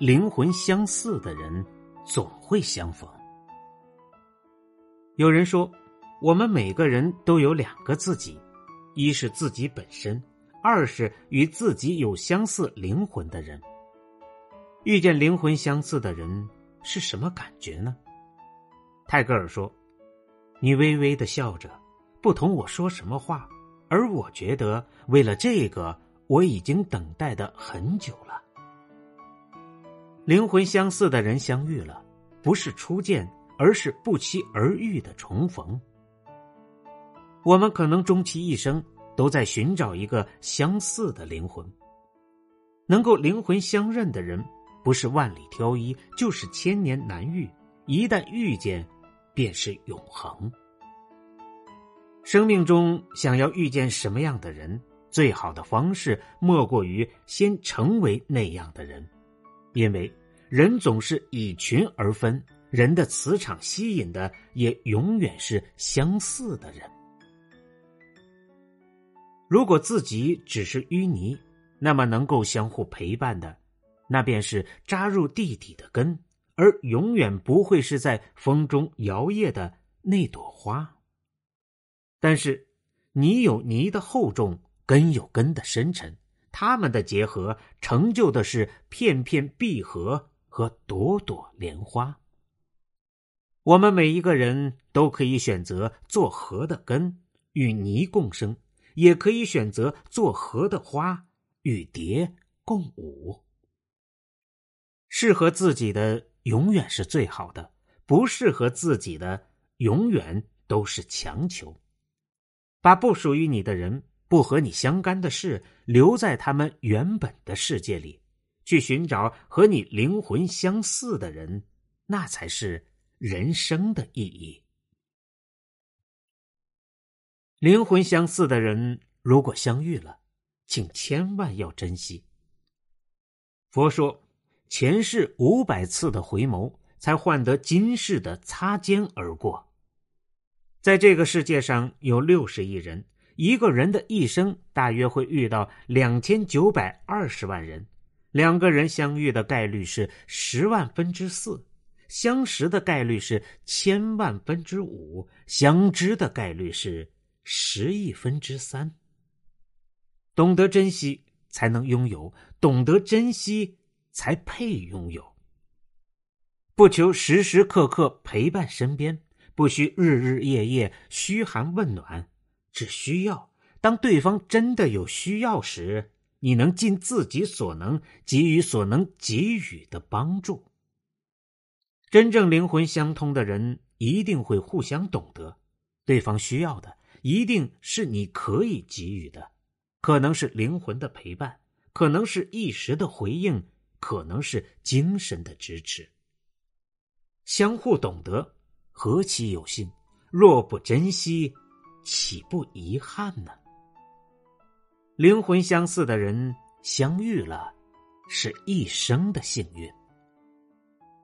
灵魂相似的人总会相逢。有人说，我们每个人都有两个自己，一是自己本身，二是与自己有相似灵魂的人。遇见灵魂相似的人是什么感觉呢？泰戈尔说：“你微微的笑着，不同我说什么话，而我觉得为了这个，我已经等待的很久了。”灵魂相似的人相遇了，不是初见，而是不期而遇的重逢。我们可能终其一生都在寻找一个相似的灵魂。能够灵魂相认的人，不是万里挑一，就是千年难遇。一旦遇见，便是永恒。生命中想要遇见什么样的人，最好的方式莫过于先成为那样的人，因为。人总是以群而分，人的磁场吸引的也永远是相似的人。如果自己只是淤泥，那么能够相互陪伴的，那便是扎入地底的根，而永远不会是在风中摇曳的那朵花。但是，泥有泥的厚重，根有根的深沉，它们的结合成就的是片片闭合。和朵朵莲花，我们每一个人都可以选择做河的根与泥共生，也可以选择做河的花与蝶共舞。适合自己的永远是最好的，不适合自己的永远都是强求。把不属于你的人、不和你相干的事留在他们原本的世界里。去寻找和你灵魂相似的人，那才是人生的意义。灵魂相似的人，如果相遇了，请千万要珍惜。佛说，前世五百次的回眸，才换得今世的擦肩而过。在这个世界上有六十亿人，一个人的一生大约会遇到两千九百二十万人。两个人相遇的概率是十万分之四，相识的概率是千万分之五，相知的概率是十亿分之三。懂得珍惜才能拥有，懂得珍惜才配拥有。不求时时刻刻陪伴身边，不需日日夜夜嘘寒问暖，只需要当对方真的有需要时。你能尽自己所能给予所能给予的帮助。真正灵魂相通的人一定会互相懂得，对方需要的一定是你可以给予的，可能是灵魂的陪伴，可能是一时的回应，可能是精神的支持。相互懂得，何其有幸！若不珍惜，岂不遗憾呢？灵魂相似的人相遇了，是一生的幸运。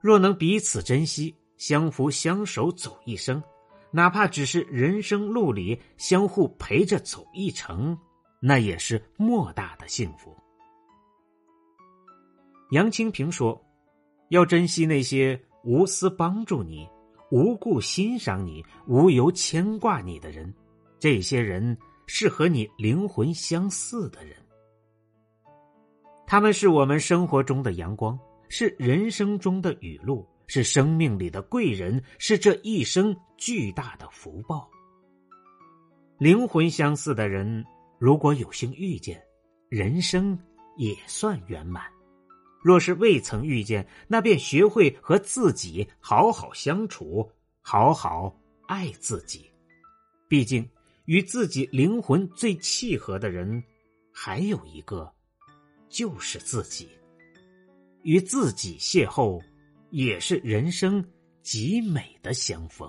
若能彼此珍惜，相扶相守走一生，哪怕只是人生路里相互陪着走一程，那也是莫大的幸福。杨清平说：“要珍惜那些无私帮助你、无故欣赏你、无由牵挂你的人，这些人。”是和你灵魂相似的人，他们是我们生活中的阳光，是人生中的雨露，是生命里的贵人，是这一生巨大的福报。灵魂相似的人，如果有幸遇见，人生也算圆满；若是未曾遇见，那便学会和自己好好相处，好好爱自己。毕竟。与自己灵魂最契合的人，还有一个，就是自己。与自己邂逅，也是人生极美的相逢。